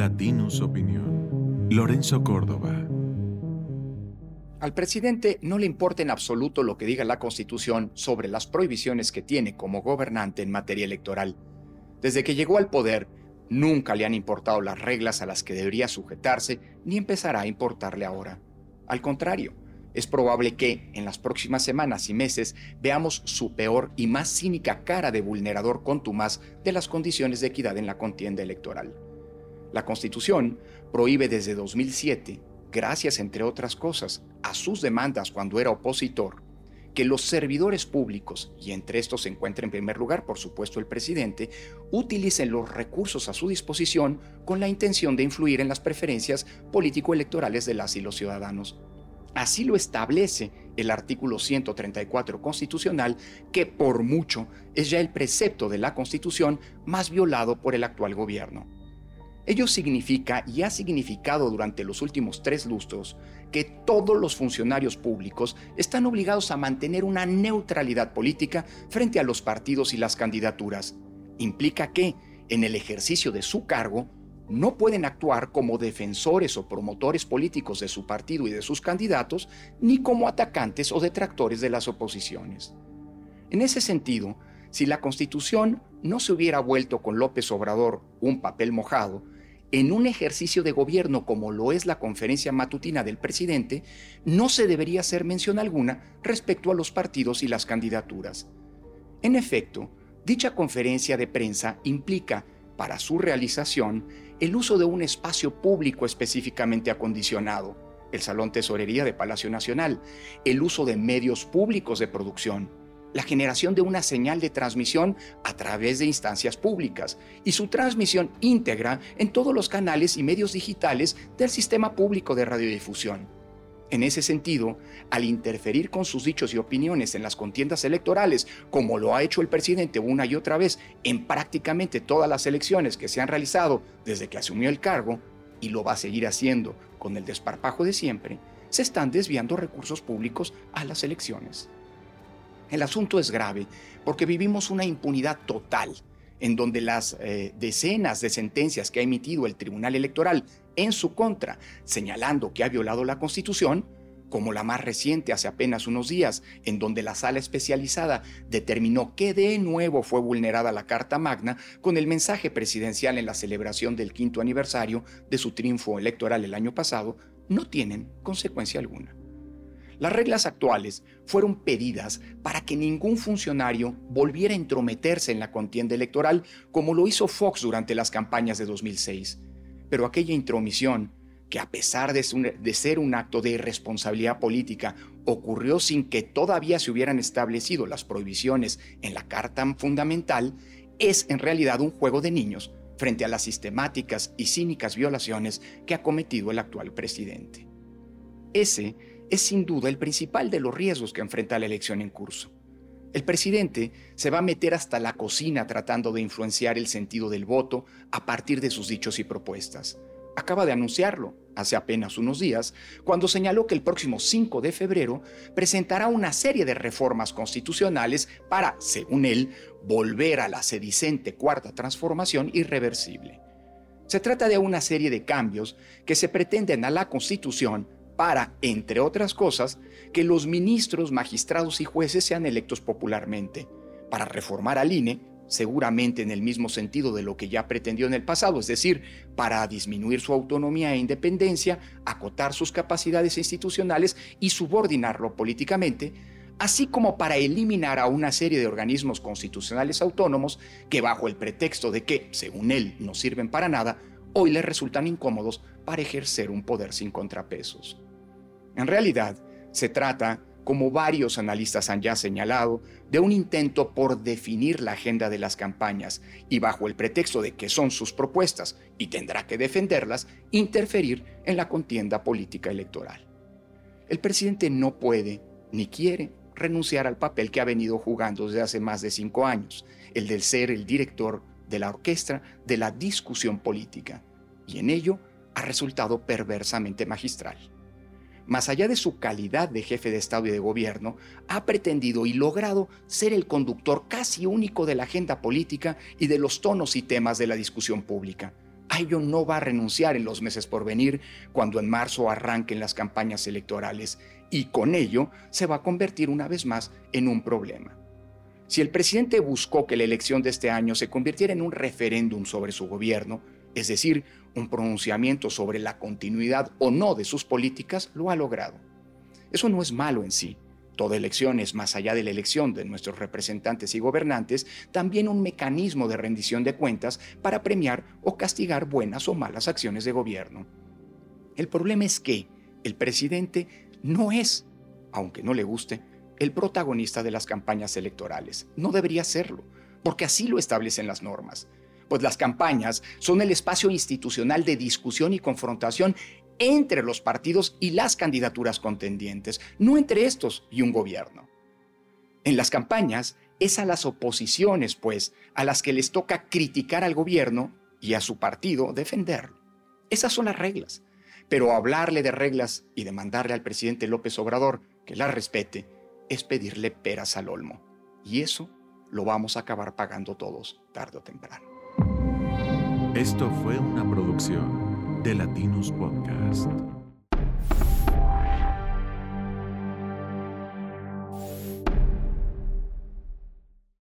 Latinus Opinión. Lorenzo Córdoba. Al presidente no le importa en absoluto lo que diga la Constitución sobre las prohibiciones que tiene como gobernante en materia electoral. Desde que llegó al poder, nunca le han importado las reglas a las que debería sujetarse, ni empezará a importarle ahora. Al contrario, es probable que, en las próximas semanas y meses, veamos su peor y más cínica cara de vulnerador contumaz de las condiciones de equidad en la contienda electoral. La Constitución prohíbe desde 2007 gracias, entre otras cosas, a sus demandas cuando era opositor, que los servidores públicos, y entre estos se encuentra en primer lugar, por supuesto, el presidente, utilicen los recursos a su disposición con la intención de influir en las preferencias político-electorales de las y los ciudadanos. Así lo establece el artículo 134 constitucional, que por mucho es ya el precepto de la Constitución más violado por el actual gobierno. Ello significa y ha significado durante los últimos tres lustros que todos los funcionarios públicos están obligados a mantener una neutralidad política frente a los partidos y las candidaturas. Implica que, en el ejercicio de su cargo, no pueden actuar como defensores o promotores políticos de su partido y de sus candidatos, ni como atacantes o detractores de las oposiciones. En ese sentido, si la Constitución no se hubiera vuelto con López Obrador un papel mojado, en un ejercicio de gobierno como lo es la conferencia matutina del presidente, no se debería hacer mención alguna respecto a los partidos y las candidaturas. En efecto, dicha conferencia de prensa implica, para su realización, el uso de un espacio público específicamente acondicionado, el Salón Tesorería de Palacio Nacional, el uso de medios públicos de producción, la generación de una señal de transmisión a través de instancias públicas y su transmisión íntegra en todos los canales y medios digitales del sistema público de radiodifusión. En ese sentido, al interferir con sus dichos y opiniones en las contiendas electorales, como lo ha hecho el presidente una y otra vez en prácticamente todas las elecciones que se han realizado desde que asumió el cargo, y lo va a seguir haciendo con el desparpajo de siempre, se están desviando recursos públicos a las elecciones. El asunto es grave porque vivimos una impunidad total en donde las eh, decenas de sentencias que ha emitido el Tribunal Electoral en su contra, señalando que ha violado la Constitución, como la más reciente hace apenas unos días, en donde la sala especializada determinó que de nuevo fue vulnerada la Carta Magna con el mensaje presidencial en la celebración del quinto aniversario de su triunfo electoral el año pasado, no tienen consecuencia alguna. Las reglas actuales fueron pedidas para que ningún funcionario volviera a entrometerse en la contienda electoral como lo hizo Fox durante las campañas de 2006. Pero aquella intromisión, que a pesar de, ser un acto de irresponsabilidad política, ocurrió sin que todavía se hubieran establecido las prohibiciones en la Carta Fundamental, es en realidad un juego de niños frente a las sistemáticas y cínicas violaciones que ha cometido el actual presidente. Ese es sin duda el principal de los riesgos que enfrenta la elección en curso. El presidente se va a meter hasta la cocina tratando de influenciar el sentido del voto a partir de sus dichos y propuestas. Acaba de anunciarlo hace apenas unos días, cuando señaló que el próximo 5 de febrero presentará una serie de reformas constitucionales para, según él, volver a la sedicente cuarta transformación irreversible. Se trata de una serie de cambios que se pretenden a la Constitución para, entre otras cosas, que los ministros, magistrados y jueces sean electos popularmente, para reformar al INE, seguramente en el mismo sentido de lo que ya pretendió en el pasado, es decir, para disminuir su autonomía e independencia, acotar sus capacidades institucionales y subordinarlo políticamente, así como para eliminar a una serie de organismos constitucionales autónomos que bajo el pretexto de que, según él, no sirven para nada, hoy le resultan incómodos para ejercer un poder sin contrapesos. En realidad, se trata, como varios analistas han ya señalado, de un intento por definir la agenda de las campañas y bajo el pretexto de que son sus propuestas y tendrá que defenderlas, interferir en la contienda política electoral. El presidente no puede ni quiere renunciar al papel que ha venido jugando desde hace más de cinco años, el del ser el director de la orquesta de la discusión política, y en ello ha resultado perversamente magistral más allá de su calidad de jefe de Estado y de gobierno, ha pretendido y logrado ser el conductor casi único de la agenda política y de los tonos y temas de la discusión pública. A ello no va a renunciar en los meses por venir cuando en marzo arranquen las campañas electorales y con ello se va a convertir una vez más en un problema. Si el presidente buscó que la elección de este año se convirtiera en un referéndum sobre su gobierno, es decir, un pronunciamiento sobre la continuidad o no de sus políticas, lo ha logrado. Eso no es malo en sí. Toda elección es, más allá de la elección de nuestros representantes y gobernantes, también un mecanismo de rendición de cuentas para premiar o castigar buenas o malas acciones de gobierno. El problema es que el presidente no es, aunque no le guste, el protagonista de las campañas electorales. No debería serlo, porque así lo establecen las normas. Pues las campañas son el espacio institucional de discusión y confrontación entre los partidos y las candidaturas contendientes, no entre estos y un gobierno. En las campañas es a las oposiciones, pues, a las que les toca criticar al gobierno y a su partido defenderlo. Esas son las reglas. Pero hablarle de reglas y demandarle al presidente López Obrador que las respete es pedirle peras al olmo. Y eso lo vamos a acabar pagando todos tarde o temprano. Esto fue una producción de Latinos Podcast.